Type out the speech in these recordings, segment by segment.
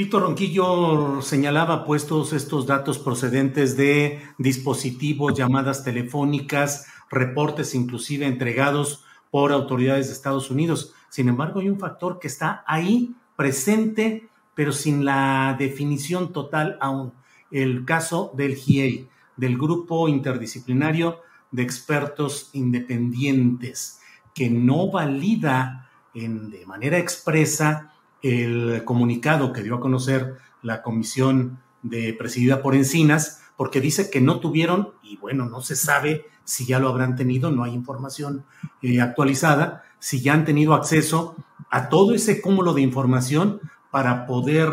Víctor Ronquillo señalaba pues todos estos datos procedentes de dispositivos, llamadas telefónicas, reportes inclusive entregados por autoridades de Estados Unidos. Sin embargo, hay un factor que está ahí presente, pero sin la definición total aún. El caso del GIEI, del Grupo Interdisciplinario de Expertos Independientes, que no valida en, de manera expresa el comunicado que dio a conocer la comisión de presidida por Encinas, porque dice que no tuvieron, y bueno, no se sabe si ya lo habrán tenido, no hay información eh, actualizada, si ya han tenido acceso a todo ese cúmulo de información para poder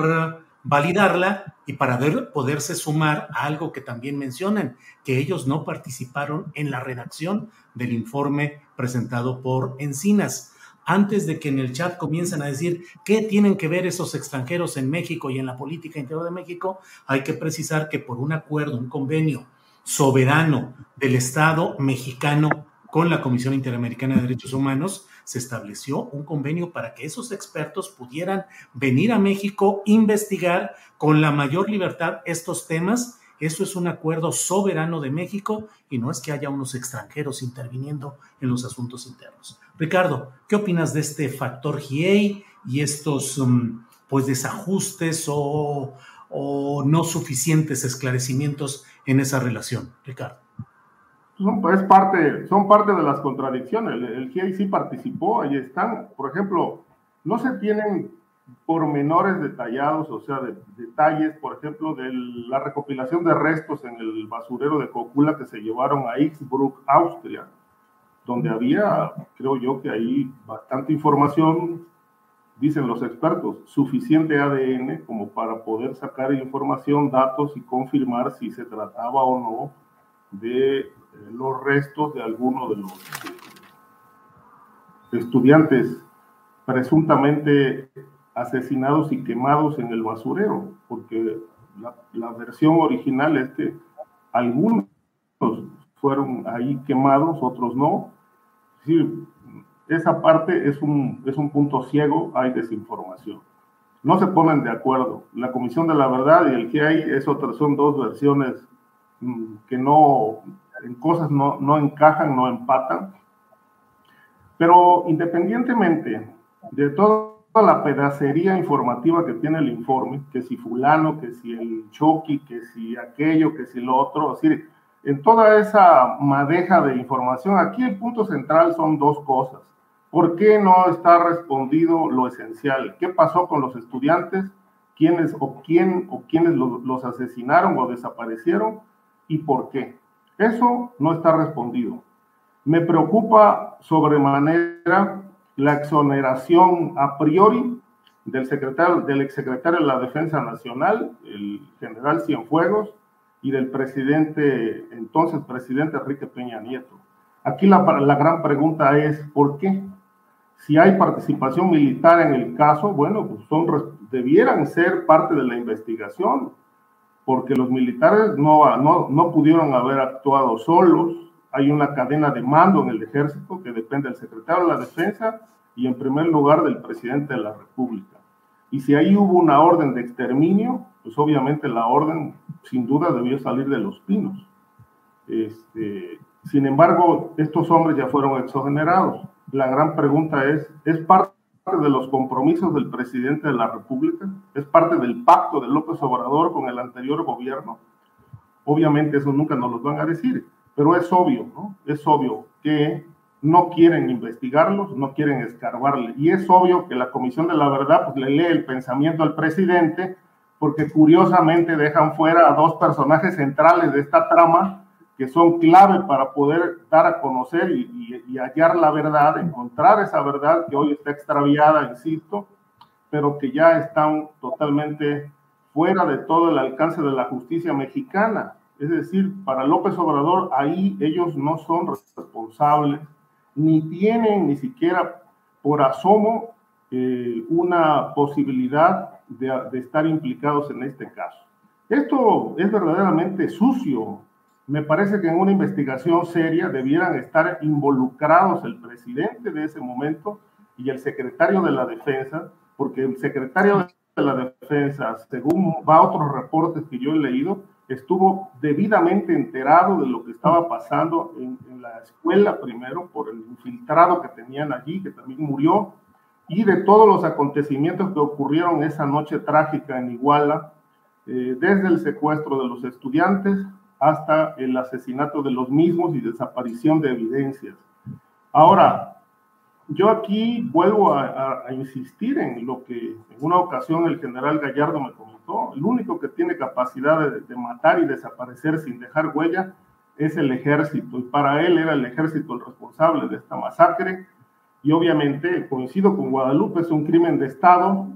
validarla y para poderse sumar a algo que también mencionan, que ellos no participaron en la redacción del informe presentado por Encinas antes de que en el chat comiencen a decir qué tienen que ver esos extranjeros en México y en la política interior de México, hay que precisar que por un acuerdo, un convenio soberano del Estado mexicano con la Comisión Interamericana de Derechos Humanos, se estableció un convenio para que esos expertos pudieran venir a México, investigar con la mayor libertad estos temas eso es un acuerdo soberano de México y no es que haya unos extranjeros interviniendo en los asuntos internos. Ricardo, ¿qué opinas de este factor GIEI y estos um, pues desajustes o, no suficientes esclarecimientos en esa relación? Ricardo. Parte, son parte de las contradicciones. El, el GIEI sí participó, ahí están. Por ejemplo, no se tienen pormenores detallados, o sea, de, detalles, por ejemplo, de la recopilación de restos en el basurero de Cocula que se llevaron a Innsbruck, Austria, donde había, creo yo que ahí bastante información, dicen los expertos, suficiente ADN como para poder sacar información, datos y confirmar si se trataba o no de eh, los restos de alguno de los eh, estudiantes. Presuntamente asesinados y quemados en el basurero, porque la, versión original es que algunos fueron ahí quemados, otros no. esa parte es un, es un punto ciego, hay desinformación. No se ponen de acuerdo. La Comisión de la Verdad y el que hay es son dos versiones mm, que no, en cosas no, no encajan, no empatan. Pero independientemente de todo la pedacería informativa que tiene el informe, que si fulano, que si el choqui, que si aquello, que si lo otro, es decir, en toda esa madeja de información, aquí el punto central son dos cosas. ¿Por qué no está respondido lo esencial? ¿Qué pasó con los estudiantes? ¿Quiénes o quién o quiénes los, los asesinaron o desaparecieron? ¿Y por qué? Eso no está respondido. Me preocupa sobremanera la exoneración a priori del secretario, del exsecretario de la Defensa Nacional, el general Cienfuegos, y del presidente, entonces presidente Enrique Peña Nieto. Aquí la, la gran pregunta es, ¿por qué? Si hay participación militar en el caso, bueno, pues son, debieran ser parte de la investigación, porque los militares no, no, no pudieron haber actuado solos, hay una cadena de mando en el ejército que depende del secretario de la defensa y en primer lugar del presidente de la República. Y si ahí hubo una orden de exterminio, pues obviamente la orden sin duda debió salir de los pinos. Este, sin embargo, estos hombres ya fueron exogenerados. La gran pregunta es, ¿es parte de los compromisos del presidente de la República? ¿Es parte del pacto de López Obrador con el anterior gobierno? Obviamente eso nunca nos lo van a decir, pero es obvio, ¿no? Es obvio que no quieren investigarlos, no quieren escarbarle. Y es obvio que la Comisión de la Verdad pues, le lee el pensamiento al presidente porque curiosamente dejan fuera a dos personajes centrales de esta trama que son clave para poder dar a conocer y, y, hallar la verdad, encontrar esa verdad que hoy está extraviada, insisto, pero que ya están totalmente fuera de todo el alcance de la justicia mexicana. Es decir, para López Obrador, ahí ellos no son responsables, ni tienen ni siquiera por asomo eh, una posibilidad de, de, estar implicados en este caso. Esto es verdaderamente sucio. Me parece que en una investigación seria debieran estar involucrados el presidente de ese momento y el secretario de la defensa, porque el secretario de la defensa, según va a otros reportes que yo he leído, estuvo debidamente enterado de lo que estaba pasando en, la escuela primero por el infiltrado que tenían allí, que también murió, y de todos los acontecimientos que ocurrieron esa noche trágica en Iguala, eh, desde el secuestro de los estudiantes hasta el asesinato de los mismos y desaparición de evidencias. Ahora, yo aquí vuelvo a, insistir en lo que en una ocasión el general Gallardo me comentó. El único que tiene capacidad de, de, matar y desaparecer sin dejar huella es el ejército. Y para él era el ejército el responsable de esta masacre. Y obviamente, coincido con Guadalupe, es un crimen de Estado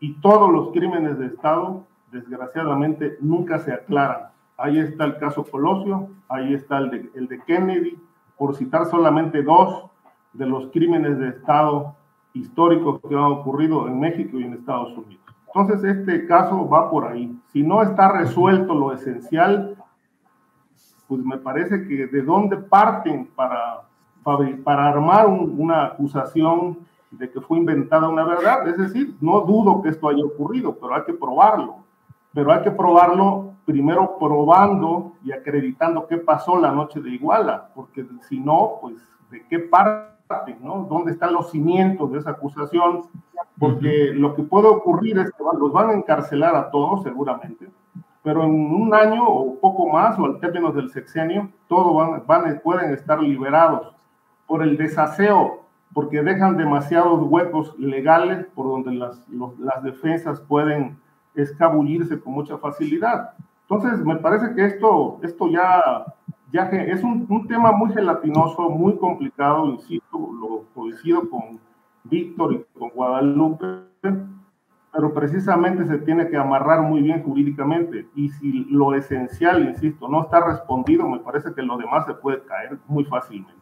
y todos los crímenes de Estado, desgraciadamente, nunca se aclaran. Ahí está el caso Colosio, ahí está el de, el de Kennedy, por citar solamente dos de los crímenes de Estado históricos que han ocurrido en México y en Estados Unidos. Entonces, este caso va por ahí. Si no está resuelto lo esencial, pues me parece que de dónde parten para, para armar un, una acusación de que fue inventada una verdad. Es decir, no dudo que esto haya ocurrido, pero hay que probarlo. Pero hay que probarlo primero probando y acreditando qué pasó la noche de Iguala, porque si no, pues de qué parte ¿no? ¿Dónde están los cimientos de esa acusación? Porque lo que puede ocurrir es que los van a encarcelar a todos seguramente, pero en un año o poco más, o al término del sexenio, todos van, van, pueden estar liberados por el desaseo, porque dejan demasiados huecos legales por donde las, los, las defensas pueden escabullirse con mucha facilidad. Entonces, me parece que esto, esto ya ya que es un, tema muy gelatinoso, muy complicado, insisto, lo coincido con Víctor y con Guadalupe, pero precisamente se tiene que amarrar muy bien jurídicamente y si lo esencial, insisto, no está respondido, me parece que lo demás se puede caer muy fácilmente.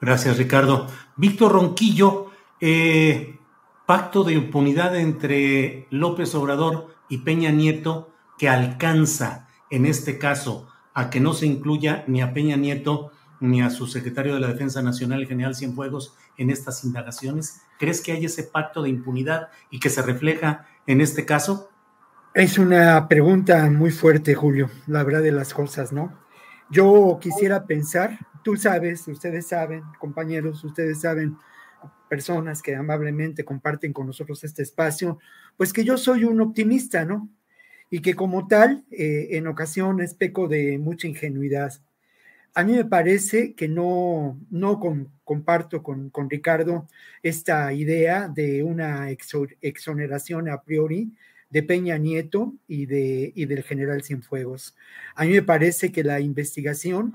Gracias, Ricardo. Víctor Ronquillo, eh, pacto de impunidad entre López Obrador y Peña Nieto que alcanza en este caso a que no se incluya ni a Peña Nieto ni a su secretario de la Defensa Nacional, el general Cienfuegos, en estas indagaciones? ¿Crees que hay ese pacto de impunidad y que se refleja en este caso? Es una pregunta muy fuerte, Julio, la verdad de las cosas, ¿no? Yo quisiera pensar, tú sabes, ustedes saben, compañeros, ustedes saben, personas que amablemente comparten con nosotros este espacio, pues que yo soy un optimista, ¿no? Y que como tal, eh, en ocasiones peco de mucha ingenuidad. A mí me parece que no, no comparto con, con, Ricardo esta idea de una exoneración a priori de Peña Nieto y, de, y del general Cienfuegos. A mí me parece que la investigación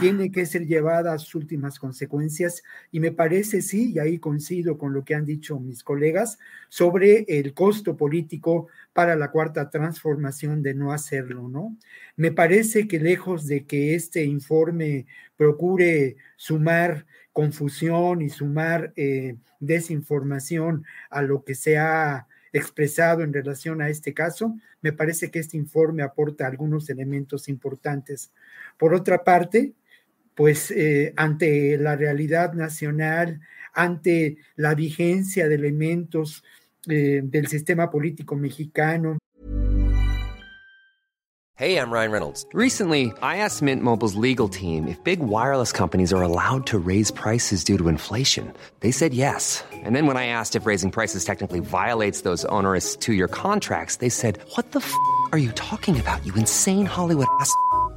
tiene que ser llevada a sus últimas consecuencias y me parece, sí, y ahí coincido con lo que han dicho mis colegas, sobre el costo político para la cuarta transformación de no hacerlo, ¿no? Me parece que lejos de que este informe procure sumar confusión y sumar eh, desinformación a lo que se ha expresado en relación a este caso, me parece que este informe aporta algunos elementos importantes. Por otra parte, pues eh, ante la realidad nacional, ante la vigencia de elementos eh, del sistema político mexicano. Hey, I'm Ryan Reynolds. Recently, I asked Mint Mobile's legal team if big wireless companies are allowed to raise prices due to inflation. They said yes. And then when I asked if raising prices technically violates those onerous two-year contracts, they said, "What the f*** are you talking about? You insane Hollywood ass."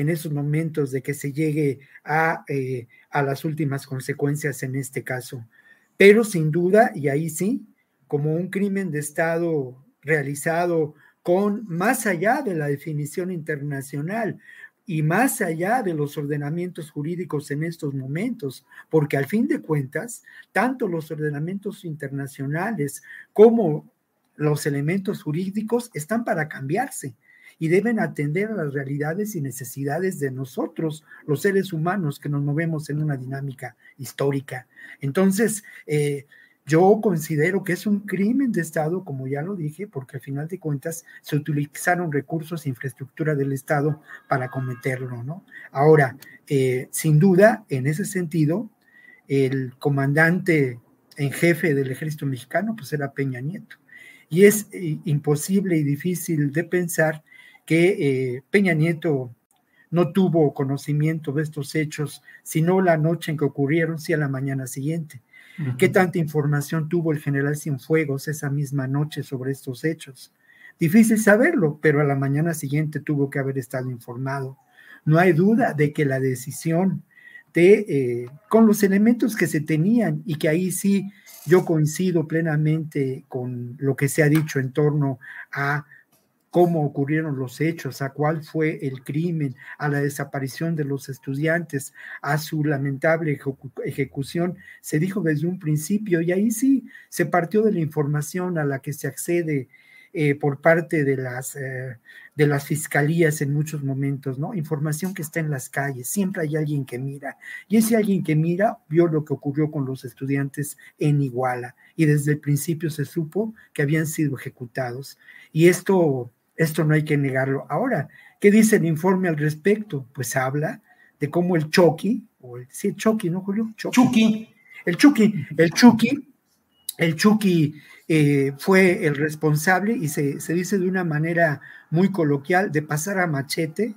en esos momentos de que se llegue a, eh, a las últimas consecuencias en este caso. Pero sin duda, y ahí sí, como un crimen de Estado realizado con más allá de la definición internacional y más allá de los ordenamientos jurídicos en estos momentos, porque al fin de cuentas, tanto los ordenamientos internacionales como los elementos jurídicos están para cambiarse y deben atender a las realidades y necesidades de nosotros, los seres humanos que nos movemos en una dinámica histórica. Entonces, eh, yo considero que es un crimen de Estado, como ya lo dije, porque al final de cuentas se utilizaron recursos e infraestructura del Estado para cometerlo, ¿no? Ahora, eh, sin duda, en ese sentido, el comandante en jefe del ejército mexicano, pues era Peña Nieto. Y es eh, imposible y difícil de pensar que eh, Peña Nieto no tuvo conocimiento de estos hechos, sino la noche en que ocurrieron, sí a la mañana siguiente. ¿Qué tanta información tuvo el general Cienfuegos esa misma noche sobre estos hechos? Difícil saberlo, pero a la mañana siguiente tuvo que haber estado informado. No hay duda de que la decisión de, eh, con los elementos que se tenían, y que ahí sí yo coincido plenamente con lo que se ha dicho en torno a cómo ocurrieron los hechos, a cuál fue el crimen, a la desaparición de los estudiantes, a su lamentable ejecución, se dijo desde un principio y ahí sí se partió de la información a la que se accede eh, por parte de las, eh, de las fiscalías en muchos momentos, ¿no? Información que está en las calles, siempre hay alguien que mira. Y ese alguien que mira vio lo que ocurrió con los estudiantes en Iguala y desde el principio se supo que habían sido ejecutados. Y esto esto no hay que negarlo. Ahora, ¿qué dice el informe al respecto? Pues habla de cómo el Chucky, o el, sí, Chucky, ¿no, Julio? Chucky. El Chucky, el Chucky, el Chucky eh, fue el responsable y se, se, dice de una manera muy coloquial de pasar a machete,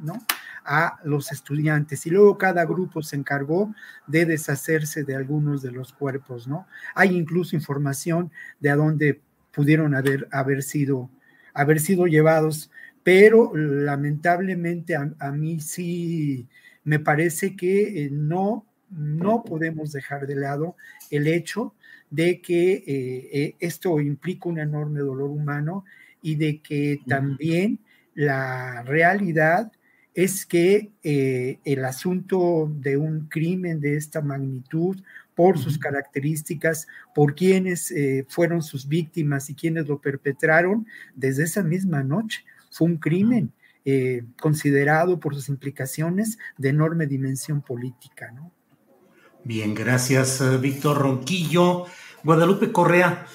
¿no? a los estudiantes y luego cada grupo se encargó de deshacerse de algunos de los cuerpos, ¿no? Hay incluso información de a dónde pudieron haber, haber sido haber sido llevados, pero lamentablemente a, mí sí me parece que eh, no, no podemos dejar de lado el hecho de que eh, eh, esto implica un enorme dolor humano y de que también la realidad es que el asunto de un crimen de esta magnitud por sus características, por quienes eh, fueron sus víctimas y quienes lo perpetraron desde esa misma noche. Fue un crimen eh, considerado por sus implicaciones de enorme dimensión política. ¿no? Bien, gracias, eh, Víctor Ronquillo. Guadalupe Correa,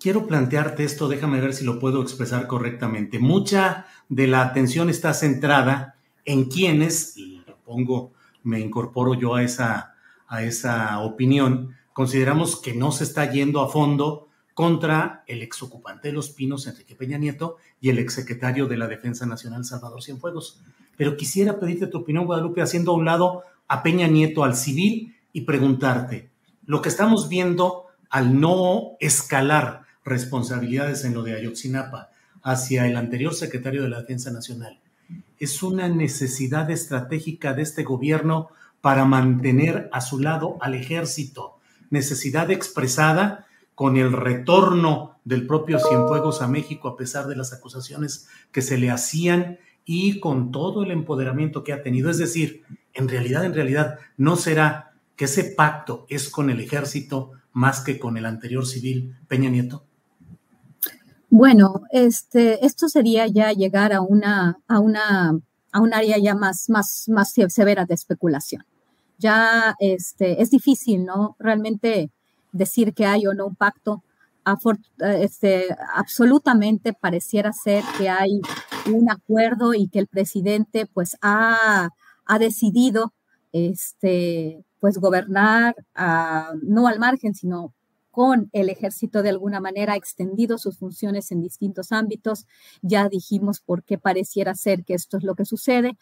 quiero plantearte esto, déjame ver si lo puedo expresar correctamente. Mucha de la atención está centrada en quienes, y lo pongo, me incorporo yo a esa a esa opinión, consideramos que no se está yendo a fondo contra el exocupante de Los Pinos, Enrique Peña Nieto, y el exsecretario de la Defensa Nacional, Salvador Cienfuegos. Pero quisiera pedirte tu opinión, Guadalupe, haciendo a un lado a Peña Nieto al civil y preguntarte, lo que estamos viendo al no escalar responsabilidades en lo de Ayotzinapa hacia el anterior secretario de la Defensa Nacional, ¿es una necesidad estratégica de este gobierno para mantener a su lado al ejército, necesidad expresada con el retorno del propio Cienfuegos a México a pesar de las acusaciones que se le hacían y con todo el empoderamiento que ha tenido. Es decir, en realidad, en realidad, no será que ese pacto es con el ejército más que con el anterior civil Peña Nieto. Bueno, este, esto sería ya llegar a una, a una, a un área ya más, más, más severa de especulación. Ya este, es difícil, ¿no? Realmente decir que hay o no un pacto. Este, absolutamente pareciera ser que hay un acuerdo y que el presidente pues ha, ha decidido este, pues gobernar no al margen, sino con el ejército de alguna manera ha extendido sus funciones en distintos ámbitos. Ya dijimos por qué pareciera ser que esto es lo que sucede.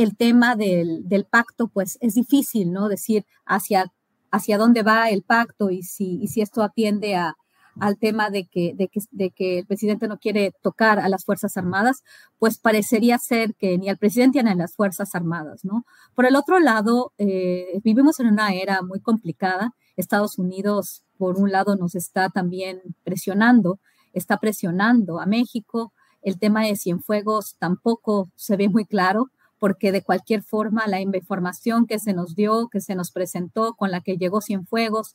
El tema del, pacto, pues es difícil, ¿no? Decir hacia, hacia dónde va el pacto y si, si esto atiende a, al tema de que, de, que, de que el presidente no quiere tocar a las Fuerzas Armadas, pues parecería ser que ni al presidente ni a las Fuerzas Armadas, ¿no? Por el otro lado, eh, vivimos en una era muy complicada. Estados Unidos por un lado nos está también presionando, está presionando a México. El tema de Cienfuegos tampoco se ve muy claro porque de cualquier forma la información que se nos dio, que se nos presentó, con la que llegó Cienfuegos,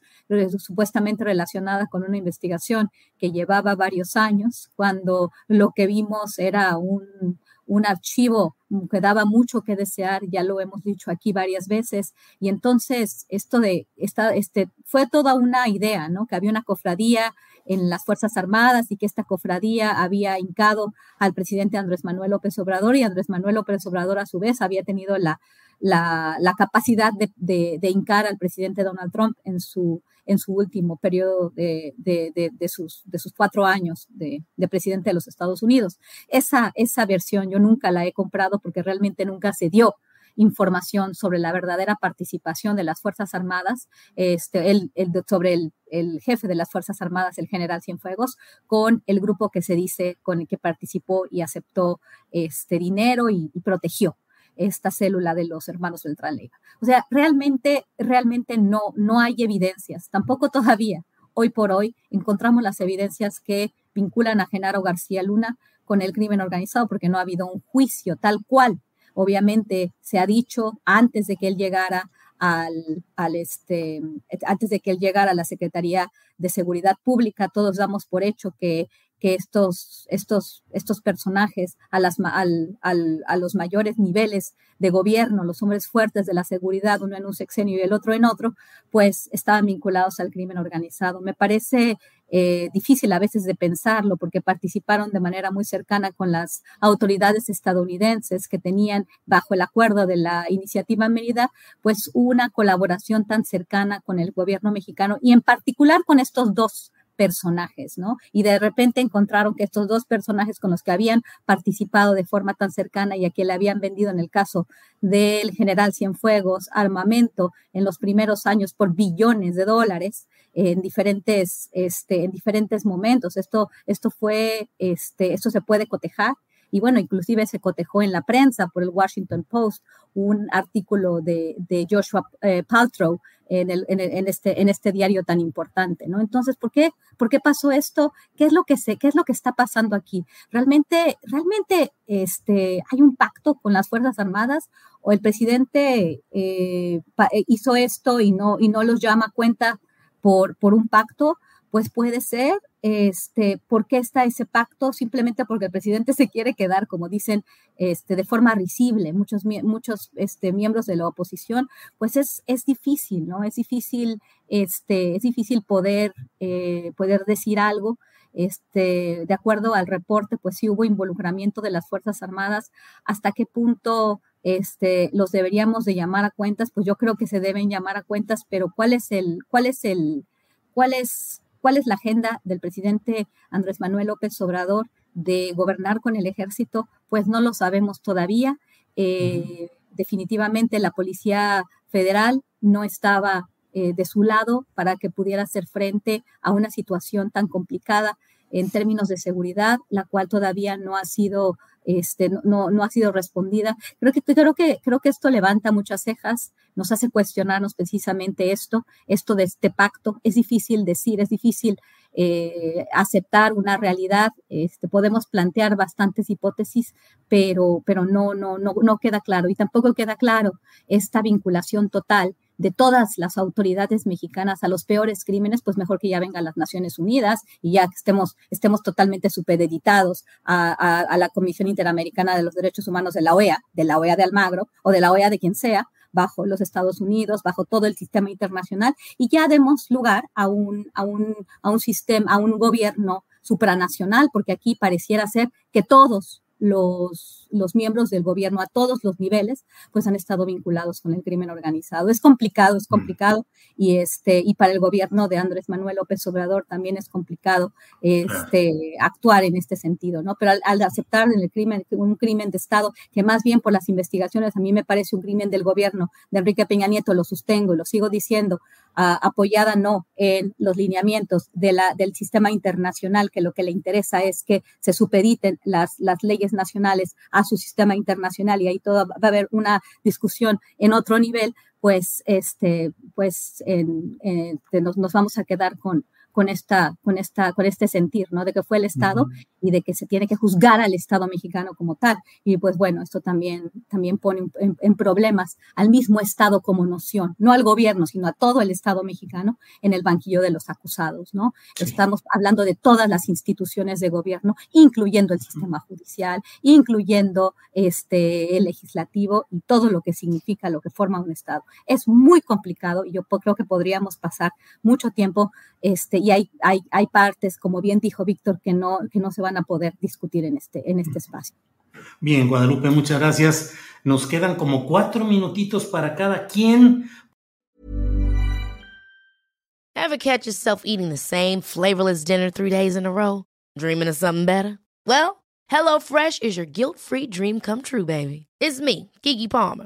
supuestamente relacionada con una investigación que llevaba varios años, cuando lo que vimos era un, un archivo que daba mucho que desear, ya lo hemos dicho aquí varias veces, y entonces esto de, esta, este, fue toda una idea, ¿no? Que había una cofradía en las Fuerzas Armadas y que esta cofradía había hincado al presidente Andrés Manuel López Obrador y Andrés Manuel López Obrador a su vez había tenido la, la, capacidad de, de, hincar al presidente Donald Trump en su en su último periodo de, sus, de sus cuatro años de, presidente de los Estados Unidos. Esa, esa versión yo nunca la he comprado porque realmente nunca se dio información sobre la verdadera participación de las Fuerzas Armadas, este, el, sobre el, jefe de las Fuerzas Armadas, el general Cienfuegos, con el grupo que se dice con el que participó y aceptó este dinero y protegió esta célula de los hermanos Beltrán Leiva. O sea, realmente, realmente no, no hay evidencias, tampoco todavía. Hoy por hoy encontramos las evidencias que vinculan a Genaro García Luna con el crimen organizado porque no ha habido un juicio tal cual. Obviamente se ha dicho antes de que él llegara al, al, este, antes de que él llegara a la Secretaría de Seguridad Pública, todos damos por hecho que que estos, estos, estos personajes a, las, al, al, a los mayores niveles de gobierno, los hombres fuertes de la seguridad, uno en un sexenio y el otro en otro, pues estaban vinculados al crimen organizado. Me parece eh, difícil a veces de pensarlo porque participaron de manera muy cercana con las autoridades estadounidenses que tenían bajo el acuerdo de la iniciativa Mérida, pues una colaboración tan cercana con el gobierno mexicano y en particular con estos dos personajes, ¿no? Y de repente encontraron que estos dos personajes con los que habían participado de forma tan cercana y a quien le habían vendido en el caso del general Cienfuegos armamento en los primeros años por billones de dólares en diferentes, este, en diferentes momentos. Esto, esto fue, este, esto se puede cotejar y bueno, inclusive se cotejó en la prensa por el Washington Post un artículo de, Joshua eh, Paltrow en, el, en, este, en este diario tan importante, ¿no? Entonces, ¿por qué, ¿por qué pasó esto? ¿Qué es lo que sé? ¿Qué es lo que está pasando aquí? ¿Realmente, realmente este, hay un pacto con las Fuerzas Armadas o el presidente eh, eh, hizo esto y no, y no los llama a cuenta por, por un pacto? Pues puede ser, este, ¿por qué está ese pacto? Simplemente porque el presidente se quiere quedar, como dicen, este, de forma risible. Muchos, muchos este, miembros de la oposición, pues es, es difícil, ¿no? Es difícil, este, es difícil poder, eh, poder decir algo. Este, de acuerdo al reporte, pues sí hubo involucramiento de las Fuerzas Armadas. ¿Hasta qué punto este, los deberíamos de llamar a cuentas? Pues yo creo que se deben llamar a cuentas, pero ¿cuál es el, cuál es el, cuál es ¿Cuál es la agenda del presidente Andrés Manuel López Obrador de gobernar con el ejército? Pues no lo sabemos todavía. Eh, definitivamente la Policía Federal no estaba eh, de su lado para que pudiera hacer frente a una situación tan complicada en términos de seguridad, la cual todavía no ha sido este, no, ha sido respondida. Creo que, creo, que, creo que esto levanta muchas cejas, nos hace cuestionarnos precisamente esto, esto de este pacto. Es difícil decir, es difícil eh, aceptar una realidad. Este, podemos plantear bastantes hipótesis, pero, pero no, no, no queda claro. Y tampoco queda claro esta vinculación total de todas las autoridades mexicanas a los peores crímenes, pues mejor que ya vengan las Naciones Unidas y ya estemos, estemos totalmente supeditados a, a, la Comisión Interamericana de los Derechos Humanos de la OEA, de la OEA de Almagro o de la OEA de quien sea, bajo los Estados Unidos, bajo todo el sistema internacional, y ya demos lugar a un, a un, a un sistema, a un gobierno supranacional, porque aquí pareciera ser que todos los, los miembros del gobierno a todos los niveles, pues han estado vinculados con el crimen organizado. Es complicado, es mm. complicado, y, este, y para el gobierno de Andrés Manuel López Obrador también es complicado este, actuar en este sentido, ¿no? Pero al, aceptar el crimen, un crimen de Estado, que más bien por las investigaciones a mí me parece un crimen del gobierno de Enrique Peña Nieto, lo sostengo y lo sigo diciendo, apoyada no en los lineamientos de la, del sistema internacional, que lo que le interesa es que se supediten las, las leyes nacionales a su sistema internacional y ahí todo va a haber una discusión en otro nivel, pues, este, pues nos, nos, vamos a quedar con, con, esta, con, esta, con este sentir, ¿no? De que fue el Estado y de que se tiene que juzgar al Estado mexicano como tal. Y pues bueno, esto también, también pone en, problemas al mismo Estado como noción, no al gobierno, sino a todo el Estado mexicano en el banquillo de los acusados, ¿no? Estamos hablando de todas las instituciones de gobierno, incluyendo el sistema judicial, incluyendo este, el legislativo y todo lo que significa, lo que forma un Estado. Es muy complicado y yo creo que podríamos pasar mucho tiempo este, y hay, hay, hay partes, como bien dijo Víctor, que no, que no se van a poder discutir en este, en este espacio. Bien, Guadalupe, muchas gracias. Nos quedan como cuatro minutitos para cada quien. Ever catch yourself eating the same flavorless dinner three days in a row? Dreaming of something better? Well, HelloFresh is your guilt-free dream come true, baby. It's me, Kiki Palmer.